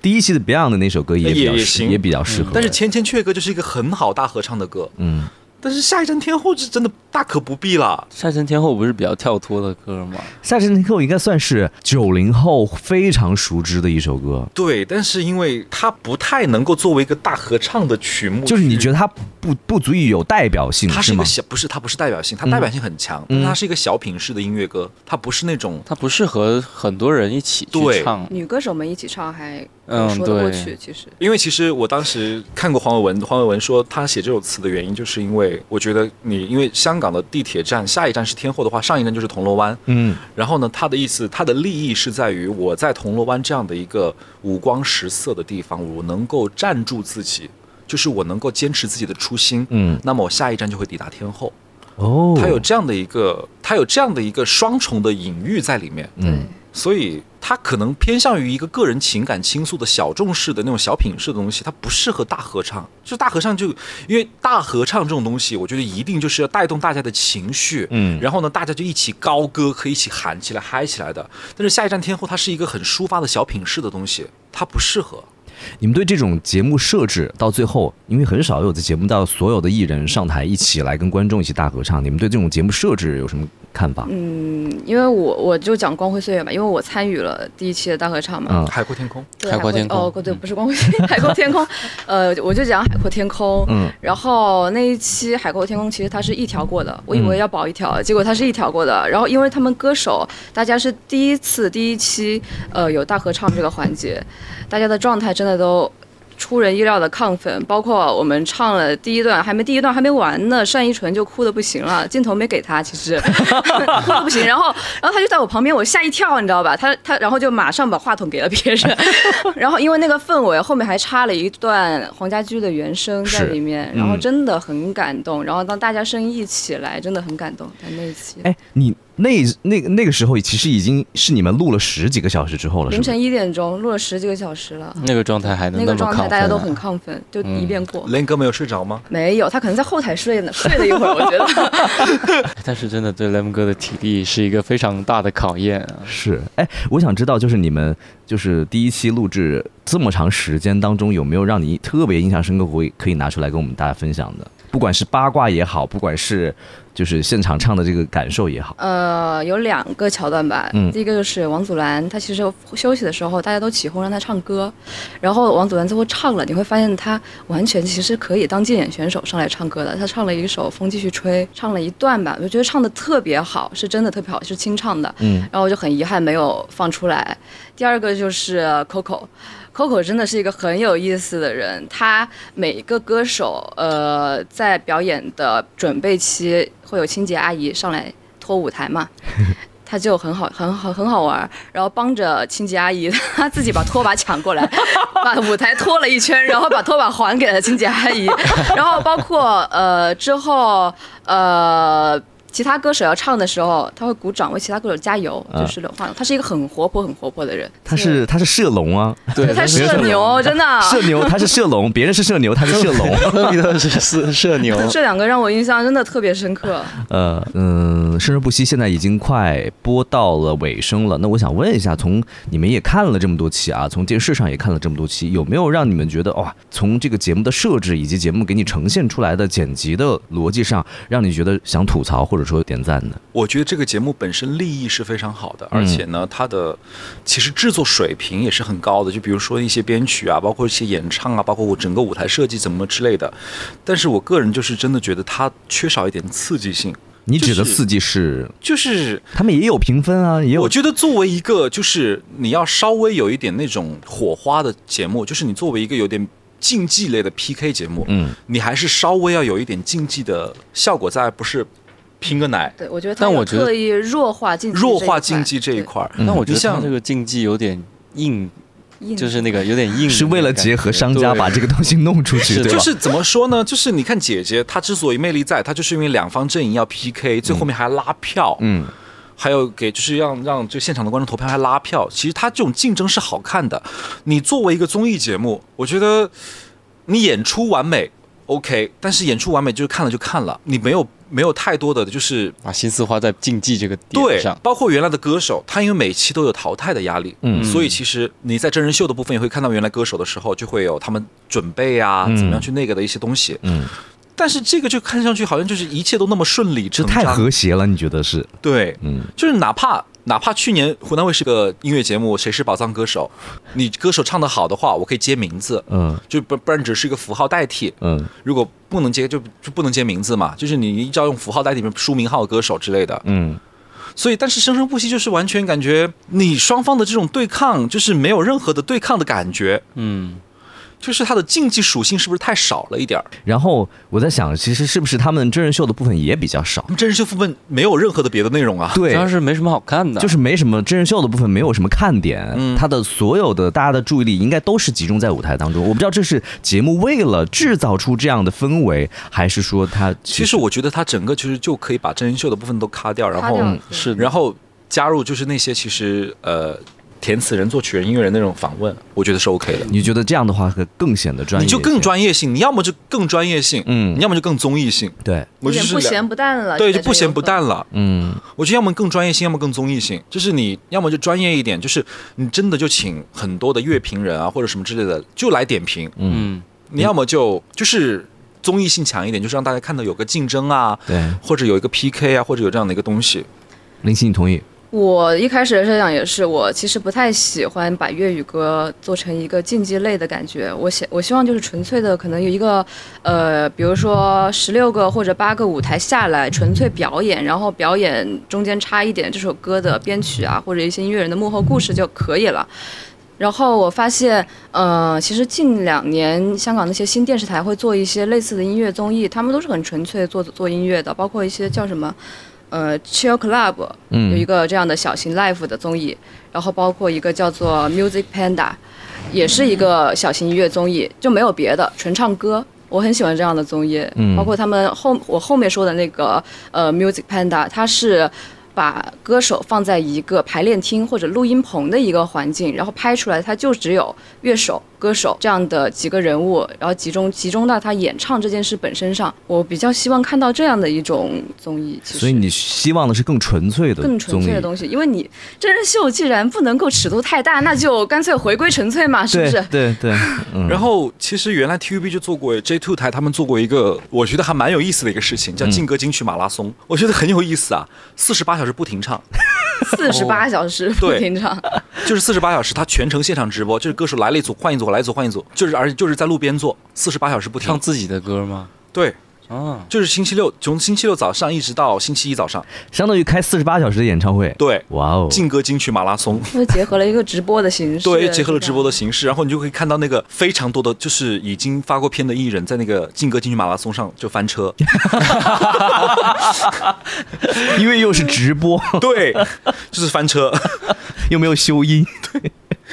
第一期的 Beyond 的那首歌也比较适也也行。也比较适合，但是《千千阙歌》就是一个很好大合唱的歌，嗯，但是下一站天后是真的大可不必了。下一站天后不是比较跳脱的歌吗？下一站天后应该算是九零后非常熟知的一首歌，对，但是因为它不太能够作为一个大合唱的曲目，就是你觉得它不不足以有代表性，它是一个？小，不是它不是代表性，它代表性很强，但它是一个小品式的音乐歌，它不是那种它不适合很多人一起去对唱。女歌手们一起唱还嗯说得过对去，其实。因为其实我当时看过黄伟文，黄伟文说他写这首词的原因，就是因为我觉得你因为香港的地铁站下一站是天后的话，上一站就是铜锣湾。嗯然后呢，他的意思，他的利益是在于我在铜锣湾这样的一个五光十色的地方，我能够站住自己，就是我能够坚持自己的初心。嗯，那么我下一站就会抵达天后。哦，他有这样的一个，他有这样的一个双重的隐喻在里面。嗯所以它可能偏向于一个个人情感倾诉的小众式的那种小品式的东西，它不适合大合唱。就大合唱就因为大合唱这种东西，我觉得一定就是要带动大家的情绪，嗯然后呢，大家就一起高歌，可以一起喊起来、嗨起来的。但是下一站天后它是一个很抒发的小品式的东西，它不适合。你们对这种节目设置到最后，因为很少有的节目到所有的艺人上台一起来跟观众一起大合唱，你们对这种节目设置有什么看法？嗯，因为我我就讲光辉岁月嘛，因为我参与了第一期的大合唱嘛。嗯海阔天空，对海阔天空哦，对，不是光辉岁月，海阔天空。呃，我就讲海阔天空。嗯然后那一期海阔天空其实它是一条过的，我以为要保一条，结果它是一条过的。然后因为他们歌手大家是第一次第一期呃有大合唱这个环节，大家的状态真的都。出人意料的亢奋，包括我们唱了第一段，还没第一段还没完呢，单依纯就哭的不行了，镜头没给他，其实 哭的不行，然后然后他就在我旁边，我吓一跳，你知道吧？他他然后就马上把话筒给了别人，然后因为那个氛围，后面还插了一段黄家驹的原声在里面，嗯然后真的很感动，然后当大家声音一起来，真的很感动，在那一期。哎，你那那那个时候其实已经是你们录了十几个小时之后了，凌晨一点钟录了十几个小时了，那个状态还能那个状态大家都很亢奋，就一遍过。雷哥没有睡着吗？没有，他可能在后台睡呢，睡了一会儿，我觉得。但是真的对 Lem 哥的体力是一个非常大的考验啊。是，哎，我想知道，就是你们就是第一期录制这么长时间当中，有没有让你特别印象深刻，会可以拿出来跟我们大家分享的？不管是八卦也好，不管是就是现场唱的这个感受也好，呃，有两个桥段吧。嗯第一个就是王祖蓝，他其实休息的时候，大家都起哄让他唱歌，然后王祖蓝最后唱了，你会发现他完全其实可以当竞演选手上来唱歌的。他唱了一首《风继续吹》，唱了一段吧，我觉得唱的特别好，是真的特别好，是清唱的。嗯，然后我就很遗憾没有放出来。第二个就是 Coco。Coco 真的是一个很有意思的人，他每一个歌手，呃，在表演的准备期会有清洁阿姨上来拖舞台嘛，他就很好，很好，很好玩儿，然后帮着清洁阿姨，他自己把拖把抢过来，把舞台拖了一圈，然后把拖把还给了清洁阿姨，然后包括呃之后呃。其他歌手要唱的时候，他会鼓掌为其他歌手加油，啊就是刘华勇。他是一个很活泼、很活泼的人。他是他是射龙啊，对，他但是社牛，真的。射牛，他是射龙，别人是射牛，他是射龙。科比特是射射牛，这两个让我印象真的特别深刻。呃嗯，生生不息现在已经快播到了尾声了。那我想问一下，从你们也看了这么多期啊，从电视上也看了这么多期，有没有让你们觉得哇，从这个节目的设置以及节目给你呈现出来的剪辑的逻辑上，让你觉得想吐槽或者说点赞的？我觉得这个节目本身立意是非常好的，嗯而且呢，它的其实制作水平也是很高的。就比如说一些编曲啊，包括一些演唱啊，包括我整个舞台设计怎么之类的。但是我个人就是真的觉得它缺少一点刺激性，你指的就是四季是就是他们也有评分啊，也有我觉得作为一个就是你要稍微有一点那种火花的节目，就是你作为一个有点竞技类的 PK 节目，嗯，你还是稍微要有一点竞技的效果在，不是拼个奶。对，我觉得他我觉得特意弱化竞技这一块，弱化竞技这一块儿，嗯但我觉得像这个竞技有点硬硬就是那个有点硬是为了结合商家把这个东西弄出去，对吧？就是怎么说呢？就是你看姐姐，她之所以魅力在，她就是因为两方阵营要 PK，最后面还拉票，嗯，还有给就是让让就现场的观众投票还拉票。其实她这种竞争是好看的。你作为一个综艺节目，我觉得你演出完美 OK，但是演出完美就是看了就看了，你没有没有太多的就是把心思花在竞技这个点对上，。包括原来的歌手，他因为每期都有淘汰的压力，嗯所以其实你在真人秀的部分也会看到原来歌手的时候，就会有他们准备啊，嗯怎么样去那个的一些东西。嗯，但是这个就看上去好像就是一切都那么顺理这太成章，和谐了，你觉得是？对，嗯，就是哪怕哪怕去年湖南卫视个音乐节目《谁是宝藏歌手》，你歌手唱得好的话，我可以接名字，嗯。就不不然只是一个符号代替。嗯。如果不能接就就不能接名字嘛，就是你依照用符号代替，比如书名号歌手之类的。嗯，所以，但是生生不息就是完全感觉你双方的这种对抗，就是没有任何的对抗的感觉，嗯，就是它的竞技属性是不是太少了一点儿？然后我在想，其实是不是他们真人秀的部分也比较少真人秀部分没有任何的别的内容啊。对主，要是没什么好看的，就是没什么真人秀的部分，没有什么看点。嗯它的所有的大家的注意力应该都是集中在舞台当中。我不知道这是节目为了制造出这样的氛围，还是说它其实我觉得它整个其实就可以把真人秀的部分都卡掉，然后是然后加入就是那些其实呃填词人、作曲人、音乐人那种访问，我觉得是 OK 的。你觉得这样的话会更显得专业？你就更。专业性，你要么就更专业性，嗯你要么就更综艺性。对，我就是不咸不淡了。对，就不咸不淡了。嗯我觉得要么更专业性，要么更综艺性。就是你要么就专业一点，就是你真的就请很多的乐评人啊或者什么之类的，就来点评。嗯，嗯，你要么就就是综艺性强一点，就是让大家看到有个竞争啊，对，或者有一个 PK 啊，或者有这样的一个东西。林夕，你同意？我一开始的设想也是，我其实不太喜欢把粤语歌做成一个竞技类的感觉。我希我希望就是纯粹的，可能有一个，呃，比如说十六个或者八个舞台下来，纯粹表演，然后表演中间插一点这首歌的编曲啊，或者一些音乐人的幕后故事就可以了。然后我发现，呃，其实近两年香港那些新电视台会做一些类似的音乐综艺，他们都是很纯粹做做音乐的，包括一些叫什么，呃，Chill Club，嗯有一个这样的小型 live 的综艺，然后包括一个叫做 Music Panda，也是一个小型音乐综艺，就没有别的，纯唱歌。我很喜欢这样的综艺，嗯包括他们后我后面说的那个呃 Music Panda，它是把歌手放在一个排练厅或者录音棚的一个环境，然后拍出来，它就只有乐手、歌手这样的几个人物，然后集中集中到他演唱这件事本身上。我比较希望看到这样的一种综艺，其实所以你希望的是更纯粹的更纯粹的东西，因为你真人秀既然不能够尺度太大，那就干脆回归纯粹嘛，是不是？对对对，嗯，然后其实原来 TVB 就做过 J Two 台，他们做过一个我觉得还蛮有意思的一个事情，叫劲歌金曲马拉松，我觉得很有意思啊，四十八小时不停唱。四十八小时不停唱，就是四十八小时，他全程现场直播，就是歌手来了一组换一组，来一组换一组，就是而且就是在路边坐，四十八小时不停唱。自己的歌吗？对，啊，就是星期六，从星期六早上一直到星期一早上。相当于开四十八小时的演唱会。对，哇哦，劲歌金曲马拉松，就结合了一个直播的形式，对，结合了直播的形式，然后你就可以看到那个非常多的，就是已经发过片的艺人在那个劲歌金曲马拉松上就翻车。因为又是直播，对，就是翻车。又没有修音，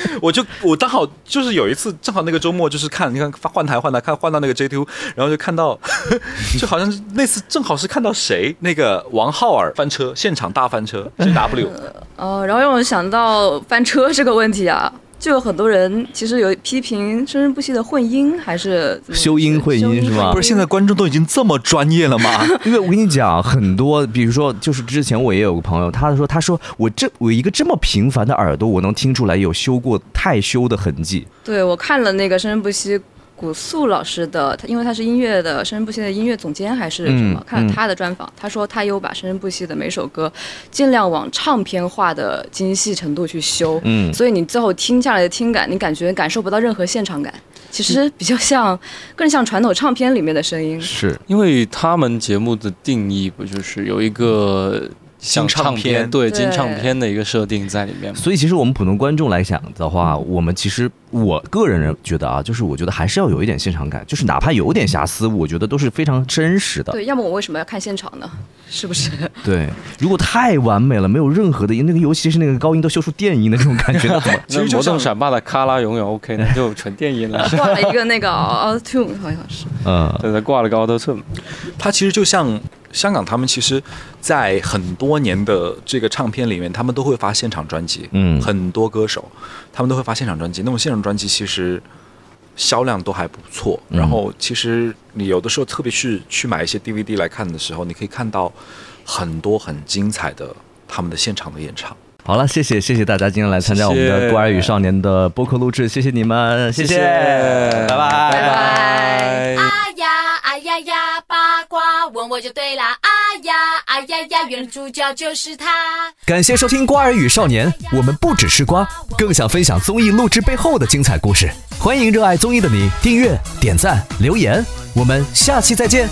我就我刚好就是有一次，正好那个周末就是看，你看换台换台看换到那个 J Two，然后就看到，就好像是那次正好是看到谁那个王浩尔翻车，现场大翻车 J W，这样哦，然后让我想到翻车这个问题啊。就有很多人其实有批评生生不息的混音，还是修音混音是吧不是现在观众都已经这么专业了吗？因为我跟你讲，很多，比如说，就是之前我也有个朋友，他说，他说我这我一个这么平凡的耳朵，我能听出来有修过太修的痕迹。对我看了那个生生不息古素老师的，他因为他是音乐的生生不息的音乐总监还是什么，嗯看了他的专访，他说他有把生生不息的每首歌尽量往唱片化的精细程度去修，嗯所以你最后听下来的听感，你感觉感受不到任何现场感，其实比较像，更像传统唱片里面的声音。是，因为他们节目的定义不就是有一个像金唱唱片对对金唱片的一个设定在里面。所以其实我们普通观众来讲的话，我们其实我个人觉得啊，就是我觉得还是要有一点现场感，就是哪怕有点瑕疵，我觉得都是非常真实的。对，要么我为什么要看现场呢？是不是？对，如果太完美了，没有任何的那个，尤其是那个高音都修出电音的那种感觉，那怎其实就像动闪霸的卡拉永远 OK，那就纯电音了。挂了一个那个 Auto Tune，好像是。嗯，对对，挂了个 Auto Tune。它其实就像香港，他们其实，在很多年的这个唱片里面，他们都会发现场专辑。嗯很多歌手他们都会发现场专辑，那么现场专辑其实销量都还不错。嗯然后其实你有的时候特别是去买一些 DVD 来看的时候，你可以看到很多很精彩的他们的现场的演唱。好了，谢谢谢谢大家今天来参加我们的谢谢《瓜儿与少年》的播客录制，谢谢你们，谢谢，拜拜拜拜拜。哎呀哎呀呀，八卦问我就对啦。哎呀哎呀呀，原主角就是他。感谢收听《瓜儿与少年》，我们不只是瓜，更想分享综艺录制背后的精彩故事。欢迎热爱综艺的你订阅、点赞、留言，我们下期再见。